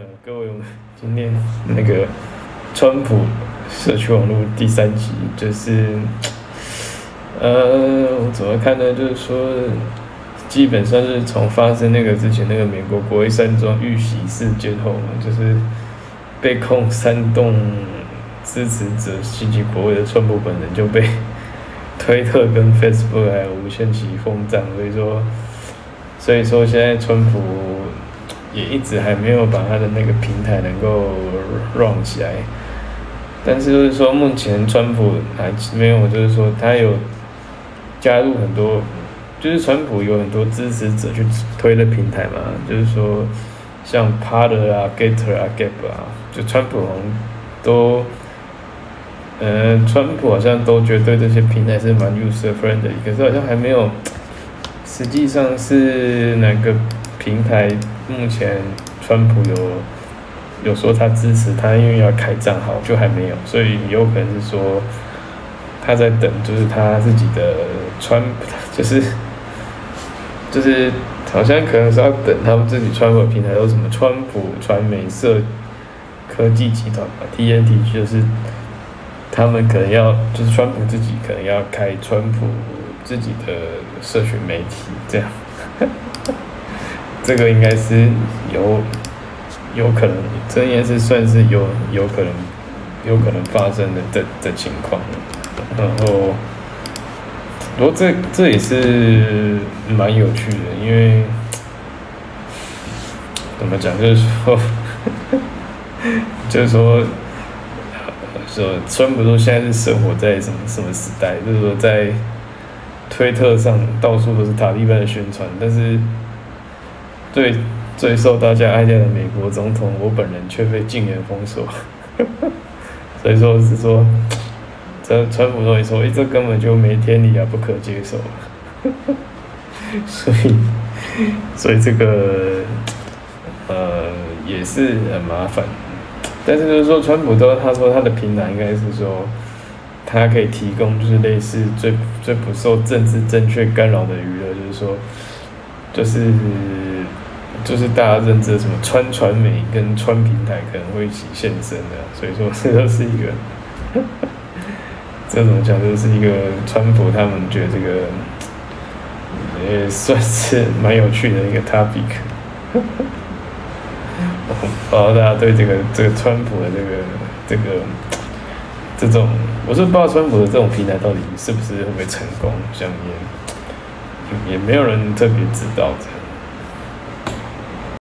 嗯，各位，我们今天那个川普社区网络第三集，就是，呃，我怎么看呢？就是说，基本上是从发生那个之前那个美国国会山庄遇袭事件后嘛，就是被控煽动支持者袭击国会的川普本人就被推特跟 Facebook 还有无限期封账，所以说，所以说现在川普。也一直还没有把他的那个平台能够 run 起来，但是就是说目前川普还没有，就是说他有加入很多，就是川普有很多支持者去推的平台嘛，就是说像 Parler 啊、Getter 啊、Gab 啊，就川普好像都，呃，川普好像都觉得这些平台是蛮 user friendly，可是好像还没有，实际上是哪个平台？目前川普有有说他支持他，因为要开账号，就还没有，所以有可能是说他在等，就是他自己的川，就是就是好像可能是要等他们自己川普平台有什么川普传媒社科技集团吧，TNT 就是他们可能要就是川普自己可能要开川普自己的社群媒体这样。这个应该是有有可能，这应该是算是有有可能有可能发生的这的情况。然后，不过这这也是蛮有趣的，因为怎么讲，就是说，就是说，说川普说现在是生活在什么什么时代？就是说在推特上到处都是塔利班的宣传，但是。最最受大家爱戴的美国总统，我本人却被禁言封锁，所以说是说，这川普说一说，哎，这根本就没天理啊，不可接受，所以，所以这个，呃，也是很麻烦，但是就是说，川普都他说他的平台应该是说，他可以提供就是类似最最不受政治正确干扰的娱乐，就是说，就是。就是大家认知的什么川传媒跟川平台可能会一起现身的，所以说 这都是一个，这种讲就是一个川普他们觉得这个也算是蛮有趣的一个 topic。不知道大家对这个这个川普的这个这个这种，我是不知道川普的这种平台到底是不是会不会成功，像也也没有人特别知道这样。